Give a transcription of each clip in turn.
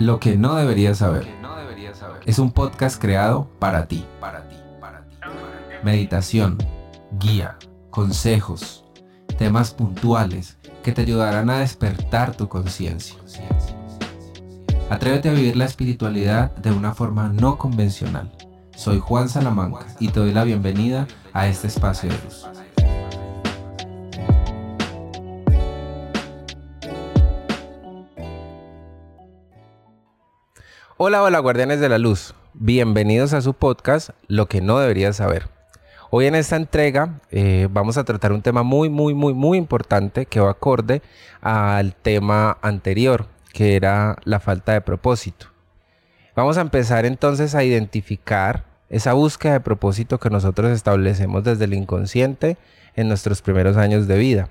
Lo que no deberías saber. Es un podcast creado para ti. Para ti, para ti. Meditación, guía, consejos, temas puntuales que te ayudarán a despertar tu conciencia. Atrévete a vivir la espiritualidad de una forma no convencional. Soy Juan Salamanca y te doy la bienvenida a este espacio de luz. Hola, hola guardianes de la luz. Bienvenidos a su podcast Lo que no deberías saber. Hoy en esta entrega eh, vamos a tratar un tema muy, muy, muy, muy importante que va acorde al tema anterior, que era la falta de propósito. Vamos a empezar entonces a identificar esa búsqueda de propósito que nosotros establecemos desde el inconsciente en nuestros primeros años de vida.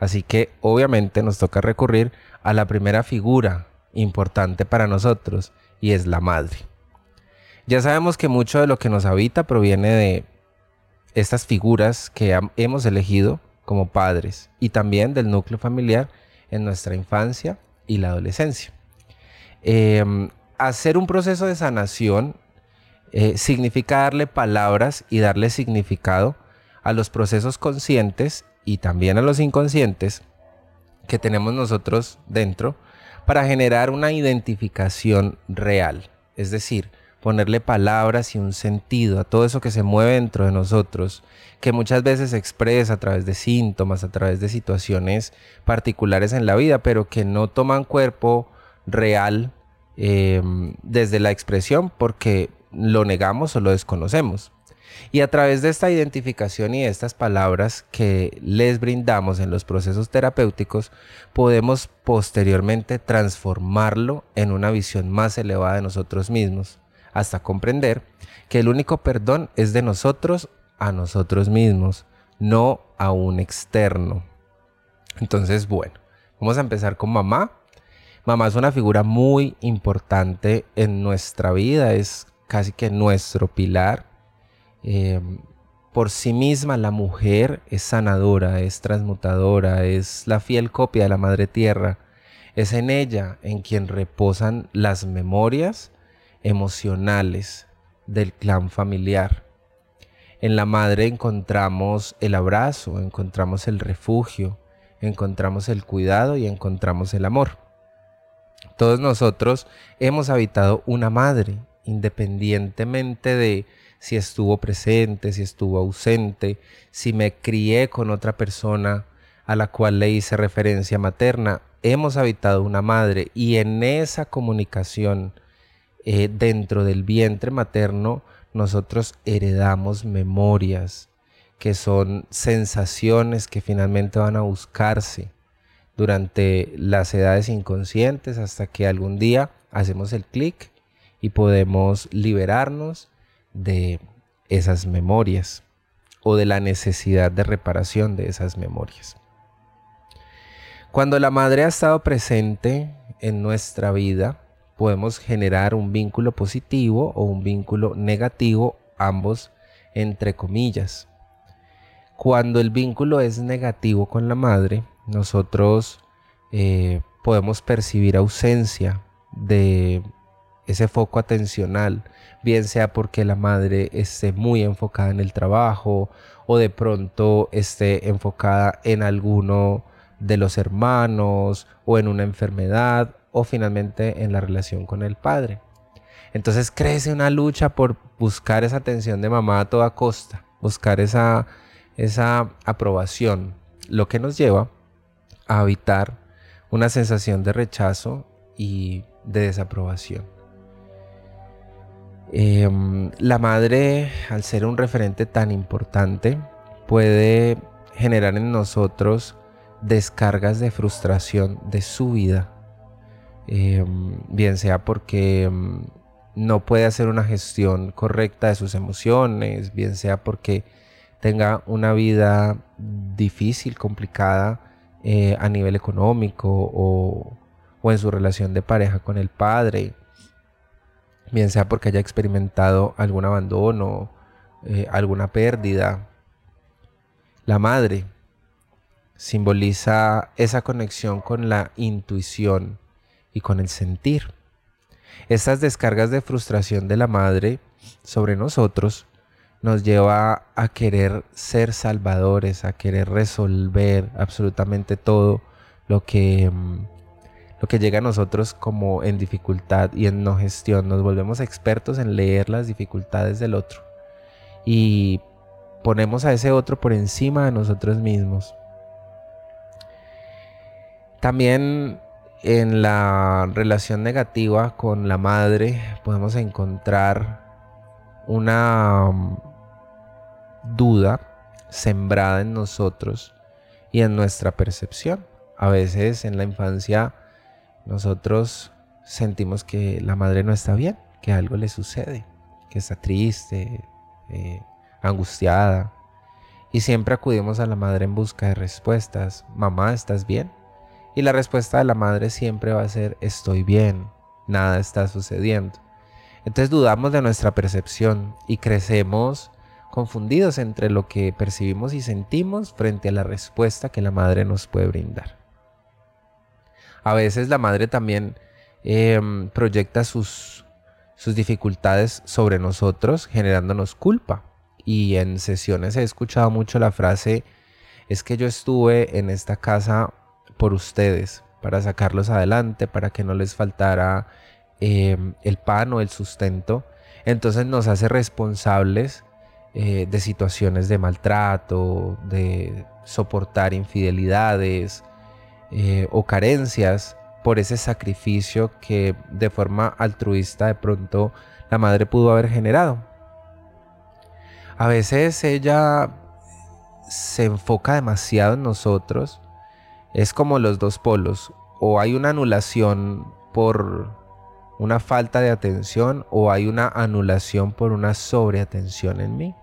Así que obviamente nos toca recurrir a la primera figura importante para nosotros y es la madre. Ya sabemos que mucho de lo que nos habita proviene de estas figuras que hemos elegido como padres y también del núcleo familiar en nuestra infancia y la adolescencia. Em, hacer un proceso de sanación eh, significa darle palabras y darle significado a los procesos conscientes y también a los inconscientes que tenemos nosotros dentro para generar una identificación real, es decir, ponerle palabras y un sentido a todo eso que se mueve dentro de nosotros, que muchas veces se expresa a través de síntomas, a través de situaciones particulares en la vida, pero que no toman cuerpo real eh, desde la expresión porque lo negamos o lo desconocemos. Y a través de esta identificación y de estas palabras que les brindamos en los procesos terapéuticos, podemos posteriormente transformarlo en una visión más elevada de nosotros mismos, hasta comprender que el único perdón es de nosotros a nosotros mismos, no a un externo. Entonces, bueno, vamos a empezar con mamá. Mamá es una figura muy importante en nuestra vida, es casi que nuestro pilar Em, por sí misma la mujer es sanadora, es transmutadora, es la fiel copia de la Madre Tierra. Es en ella en quien reposan las memorias emocionales del clan familiar. En la madre encontramos el abrazo, encontramos el refugio, encontramos el cuidado y encontramos el amor. Todos nosotros hemos habitado una madre, independientemente de si estuvo presente, si estuvo ausente, si me crié con otra persona a la cual le hice referencia materna. Hemos habitado una madre y en esa comunicación eh, dentro del vientre materno nosotros heredamos memorias que son sensaciones que finalmente van a buscarse durante las edades inconscientes hasta que algún día hacemos el clic y podemos liberarnos de esas memorias o de la necesidad de reparación de esas memorias. Cuando la madre ha estado presente en nuestra vida, podemos generar un vínculo positivo o un vínculo negativo, ambos entre comillas. Cuando el vínculo es negativo con la madre, nosotros eh, podemos percibir ausencia de ese foco atencional, bien sea porque la madre esté muy enfocada en el trabajo o de pronto esté enfocada en alguno de los hermanos o en una enfermedad o finalmente en la relación con el padre. Entonces crece una lucha por buscar esa atención de mamá a toda costa, buscar esa, esa aprobación, lo que nos lleva a evitar una sensación de rechazo y de desaprobación. Em, la madre, al ser un referente tan importante, puede generar en nosotros descargas de frustración de su vida. Em, bien sea porque em, no puede hacer una gestión correcta de sus emociones, bien sea porque tenga una vida difícil, complicada eh, a nivel económico o en su relación de pareja con el padre bien sea porque haya experimentado algún abandono, eh, alguna pérdida. La madre simboliza esa conexión con la intuición y con el sentir. Estas descargas de frustración de la madre sobre nosotros nos lleva a querer ser salvadores, a querer resolver absolutamente todo lo que, mm, lo que llega a nosotros como en dificultad y en no gestión. Nos volvemos expertos en leer las dificultades del otro y ponemos a ese otro por encima de nosotros mismos. También en la relación negativa con la madre podemos encontrar una mm, duda sembrada en nosotros y en nuestra percepción. A veces en la infancia nosotros sentimos que la madre no está bien, que algo le sucede, que está triste, eh, angustiada. Y siempre acudimos a la madre en busca de respuestas. Mamá, ¿estás bien? Y la respuesta de la madre siempre va a ser estoy bien, nada está sucediendo. Entonces dudamos de nuestra percepción y crecemos confundidos entre lo que percibimos y sentimos frente a la respuesta que la madre nos puede brindar. A veces la madre también em, proyecta sus, dificultades sobre nosotros generándonos culpa. Y en sesiones he escuchado mucho la frase, es que yo estuve en esta casa por ustedes, para sacarlos adelante, para que no les faltara em, el pan o el sustento. Entonces nos hace responsables eh, de situaciones de maltrato, de soportar infidelidades eh, o carencias por ese sacrificio que de forma altruista de pronto la madre pudo haber generado. A veces ella se enfoca demasiado en nosotros es como los dos polos. O hay una anulación por una falta de atención o hay una anulación por una sobreatención en mí.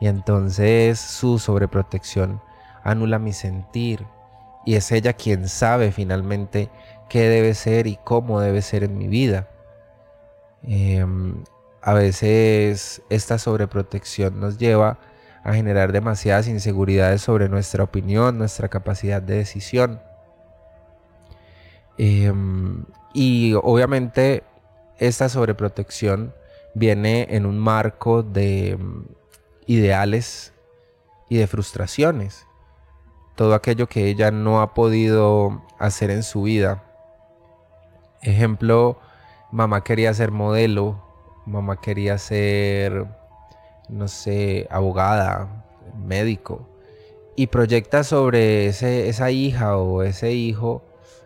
Y entonces su sobreprotección anula mi sentir. Y es ella quien sabe finalmente qué debe ser y cómo debe ser en mi vida. Em, a veces esta sobreprotección nos lleva a generar demasiadas inseguridades sobre nuestra opinión, nuestra capacidad de decisión. Em, y obviamente esta sobreprotección viene en un marco de em, ideales y de frustraciones. Todo aquello que ella no ha podido hacer en su vida. Ejemplo, mamá quería ser modelo, mamá quería ser no sé, abogada, médico, y proyecta sobre ese, esa hija o ese hijo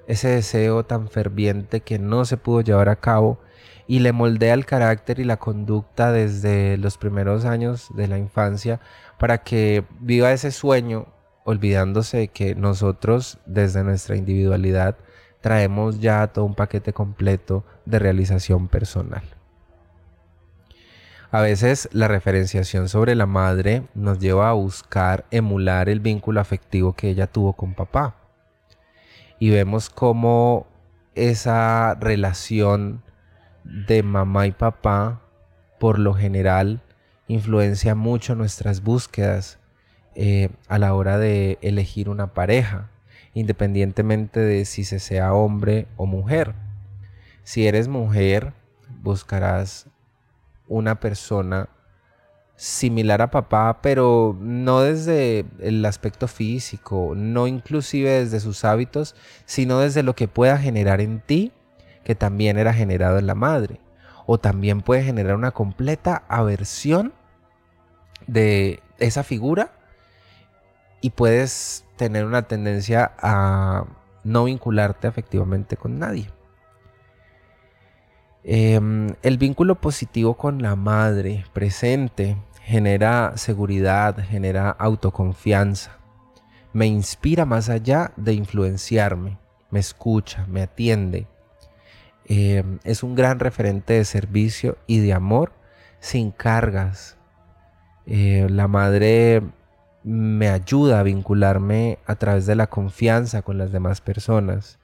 ese deseo tan ferviente que no se pudo llevar a cabo y le moldea el carácter y la conducta desde los primeros años de la infancia para que viva ese sueño olvidándose que nosotros desde nuestra individualidad traemos ya todo un paquete completo de realización personal. A veces la referenciación sobre la madre nos lleva a buscar emular el vínculo afectivo que ella tuvo con papá. Y vemos cómo esa relación de mamá y papá, por lo general, influencia mucho nuestras búsquedas eh, a la hora de elegir una pareja, independientemente de si se sea hombre o mujer. Si eres mujer, buscarás una persona similar a papá, pero no desde el aspecto físico, no inclusive desde sus hábitos, sino desde lo que pueda generar en ti, que también era generado en la madre. O también puede generar una completa aversión de esa figura y puedes tener una tendencia a no vincularte afectivamente con nadie. Em, el vínculo positivo con la madre presente genera seguridad, genera autoconfianza, me inspira más allá de influenciarme, me escucha, me atiende. Em, es un gran referente de servicio y de amor sin cargas. Eh, la madre me ayuda a vincularme a través de la confianza con las demás personas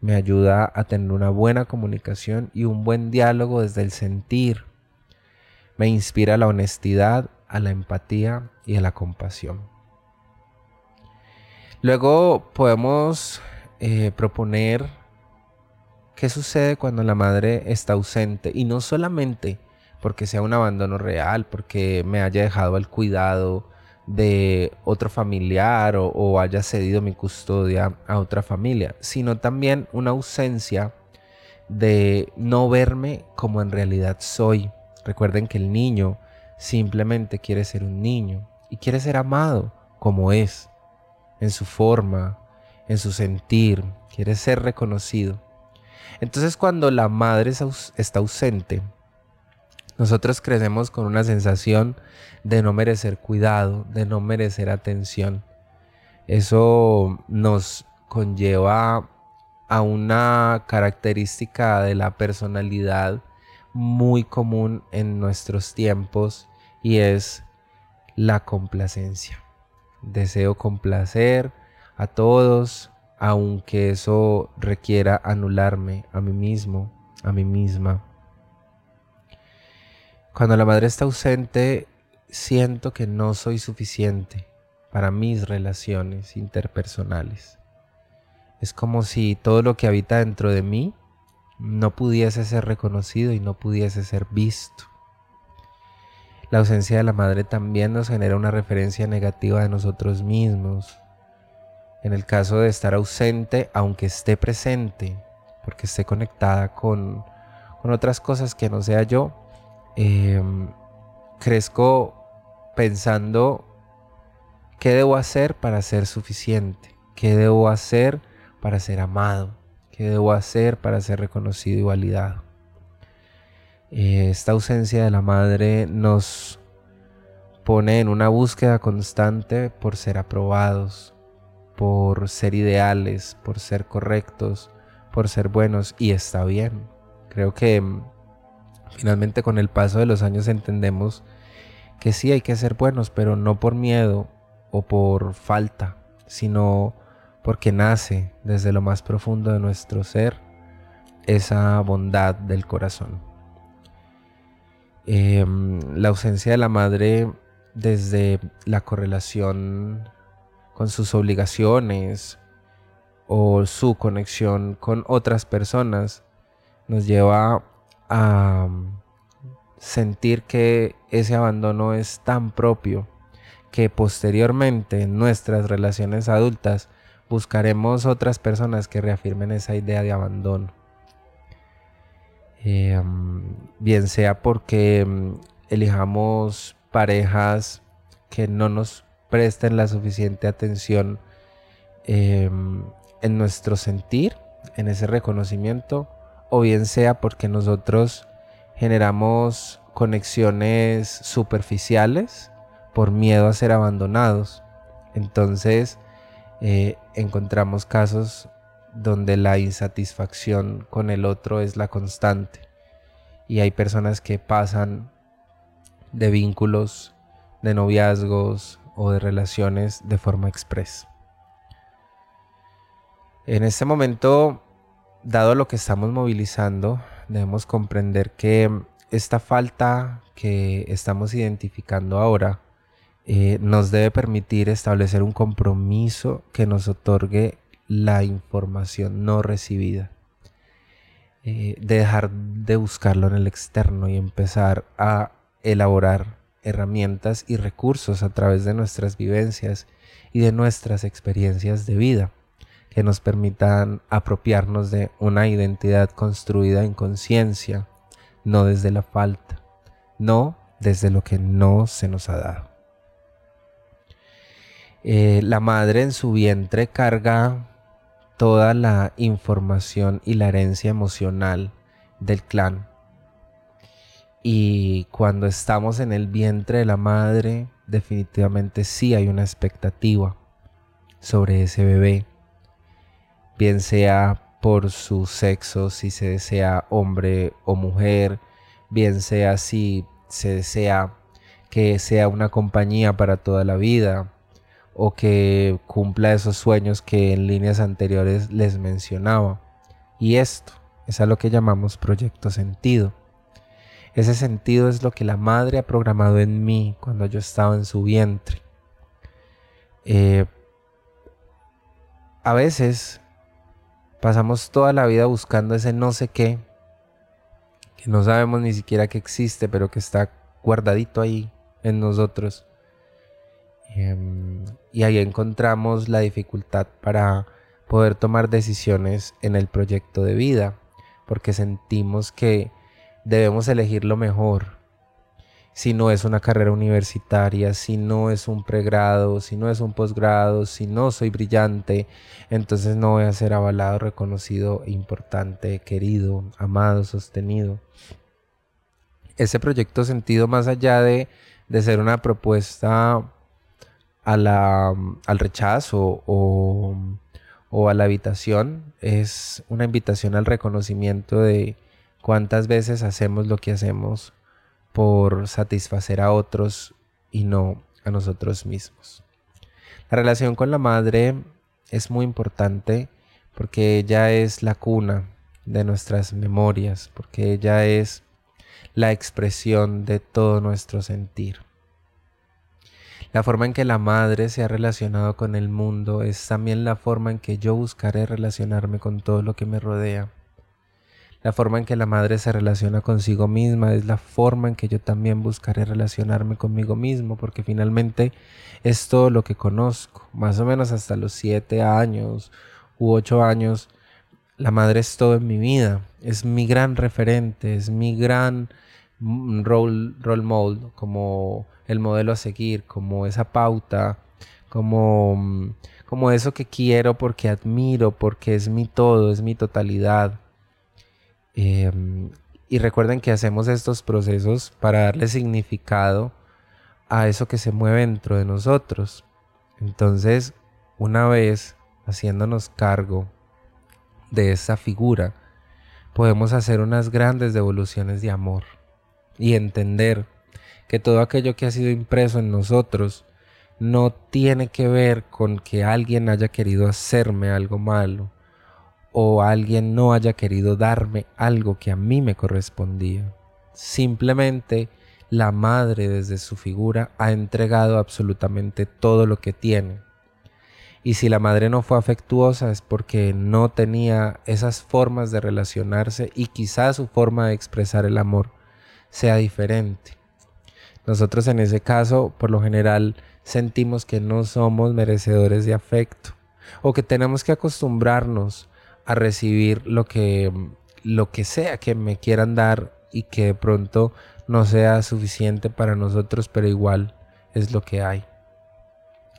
me ayuda a tener una buena comunicación y un buen diálogo desde el sentir. Me inspira a la honestidad, a la empatía y a la compasión. Luego podemos eh, proponer ¿Qué sucede cuando la madre está ausente? Y no solamente porque sea un abandono real, porque me haya dejado al cuidado de otro familiar o, haya cedido mi custodia a otra familia, sino también una ausencia de no verme como en realidad soy. Recuerden que el niño simplemente quiere ser un niño y quiere ser amado como es, en su forma, en su sentir, quiere ser reconocido. Entonces cuando la madre está ausente, nosotros crecemos con una sensación de no merecer cuidado, de no merecer atención. Eso nos conlleva a una característica de la personalidad muy común en nuestros tiempos y es la complacencia. Deseo complacer a todos, aunque eso requiera anularme a mí mismo, a mí misma. Cuando la madre está ausente, siento que no soy suficiente para mis relaciones interpersonales. Es como si todo lo que habita dentro de mí no pudiese ser reconocido y no pudiese ser visto. La ausencia de la madre también nos genera una referencia negativa de nosotros mismos. En el caso de estar ausente, aunque esté presente, porque esté conectada con, con otras cosas que no sea yo, em, crezco pensando qué debo hacer para ser suficiente, qué debo hacer para ser amado, qué debo hacer para ser reconocido y validado. Eh, esta ausencia de la madre nos pone en una búsqueda constante por ser aprobados, por ser ideales, por ser correctos, por ser buenos y está bien. Creo que finalmente con el paso de los años entendemos que sí hay que ser buenos, pero no por miedo o por falta, sino porque nace desde lo más profundo de nuestro ser esa bondad del corazón. Em, la ausencia de la madre desde la correlación con sus obligaciones o su conexión con otras personas nos lleva a sentir que ese abandono es tan propio que posteriormente en nuestras relaciones adultas buscaremos otras personas que reafirmen esa idea de abandono. Em, bien sea porque em, elijamos parejas que no nos presten la suficiente atención em, en nuestro sentir, en ese reconocimiento, o bien sea porque nosotros generamos conexiones superficiales por miedo a ser abandonados. Entonces eh, encontramos casos donde la insatisfacción con el otro es la constante. Y hay personas que pasan de vínculos, de noviazgos o de relaciones de forma expresa. En este momento, dado lo que estamos movilizando, debemos comprender que esta falta que estamos identificando ahora eh, nos debe permitir establecer un compromiso que nos otorgue la información no recibida. Eh, de dejar de buscarlo en el externo y empezar a elaborar herramientas y recursos a través de nuestras vivencias y de nuestras experiencias de vida que nos permitan apropiarnos de una identidad construida en conciencia, no desde la falta, no desde lo que no se nos ha dado. Eh, la madre en su vientre carga toda la información y la herencia emocional del clan. Y cuando estamos en el vientre de la madre, definitivamente sí hay una expectativa sobre ese bebé, bien sea por su sexo, si se desea hombre o mujer, bien sea si se desea que sea una compañía para toda la vida, o que cumpla esos sueños que en líneas anteriores les mencionaba. Y esto es a lo que llamamos proyecto sentido. Ese sentido es lo que la madre ha programado en mí cuando yo estaba en su vientre. Eh, a veces Pasamos toda la vida buscando ese no sé qué, que no sabemos ni siquiera que existe, pero que está guardadito ahí en nosotros. Em, y ahí encontramos la dificultad para poder tomar decisiones en el proyecto de vida, porque sentimos que debemos elegir lo mejor. Si no es una carrera universitaria, si no es un pregrado, si no es un posgrado, si no soy brillante, entonces no voy a ser avalado, reconocido, importante, querido, amado, sostenido. Ese proyecto sentido más allá de, de ser una propuesta a la, al rechazo o, o a la habitación es una invitación al reconocimiento de cuántas veces hacemos lo que hacemos por satisfacer a otros y no a nosotros mismos. La relación con la madre es muy importante porque ella es la cuna de nuestras memorias, porque ella es la expresión de todo nuestro sentir. La forma en que la madre se ha relacionado con el mundo es también la forma en que yo buscaré relacionarme con todo lo que me rodea. La forma en que la madre se relaciona consigo misma es la forma en que yo también buscaré relacionarme conmigo mismo, porque finalmente es todo lo que conozco, más o menos hasta los siete años u ocho años. La madre es todo en mi vida, es mi gran referente, es mi gran role, role model, como el modelo a seguir, como esa pauta, como, como eso que quiero porque admiro, porque es mi todo, es mi totalidad. Em, y recuerden que hacemos estos procesos para darle significado a eso que se mueve dentro de nosotros. Entonces, una vez haciéndonos cargo de esa figura, podemos hacer unas grandes devoluciones de amor y entender que todo aquello que ha sido impreso en nosotros no tiene que ver con que alguien haya querido hacerme algo malo o alguien no haya querido darme algo que a mí me correspondía. Simplemente la madre desde su figura ha entregado absolutamente todo lo que tiene. Y si la madre no fue afectuosa es porque no tenía esas formas de relacionarse y quizás su forma de expresar el amor sea diferente. Nosotros en ese caso, por lo general, sentimos que no somos merecedores de afecto o que tenemos que acostumbrarnos a recibir lo que, lo que sea que me quieran dar y que de pronto no sea suficiente para nosotros, pero igual es lo que hay.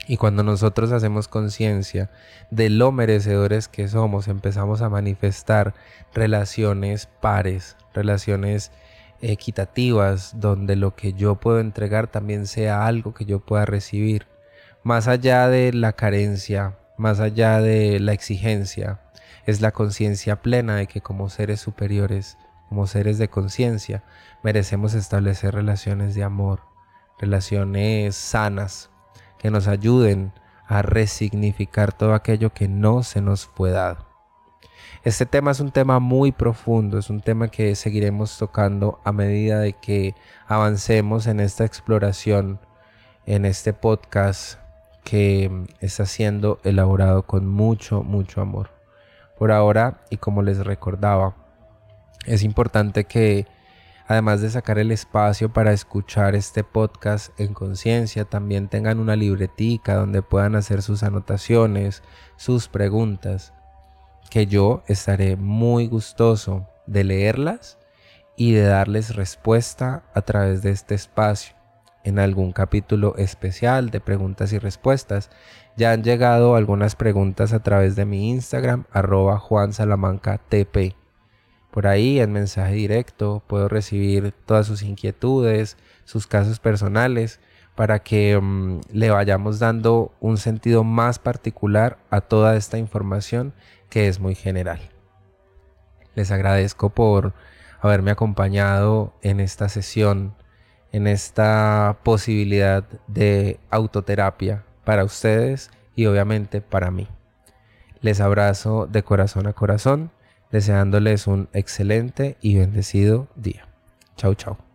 Y cuando nosotros hacemos conciencia de lo merecedores que somos, empezamos a manifestar relaciones pares, relaciones equitativas donde lo que yo puedo entregar también sea algo que yo pueda recibir, más allá de la carencia, más allá de la exigencia, es la conciencia plena de que como seres superiores, como seres de conciencia, merecemos establecer relaciones de amor, relaciones sanas, que nos ayuden a resignificar todo aquello que no se nos fue dado. Este tema es un tema muy profundo, es un tema que seguiremos tocando a medida de que avancemos en esta exploración, en este podcast que está siendo elaborado con mucho, mucho amor. Por ahora, y como les recordaba, es importante que además de sacar el espacio para escuchar este podcast en conciencia, también tengan una libretica donde puedan hacer sus anotaciones, sus preguntas que yo estaré muy gustoso de leerlas y de darles respuesta a través de este espacio en algún capítulo especial de preguntas y respuestas. Ya han llegado algunas preguntas a través de mi Instagram, arroba Juan Salamanca TP. Por ahí en mensaje directo puedo recibir todas sus inquietudes, sus casos personales, para que mm, le vayamos dando un sentido más particular a toda esta información que es muy general. Les agradezco por haberme acompañado en esta sesión, en esta posibilidad de autoterapia para ustedes y obviamente para mí. Les abrazo de corazón a corazón, deseándoles un excelente y bendecido día. Chau, chau.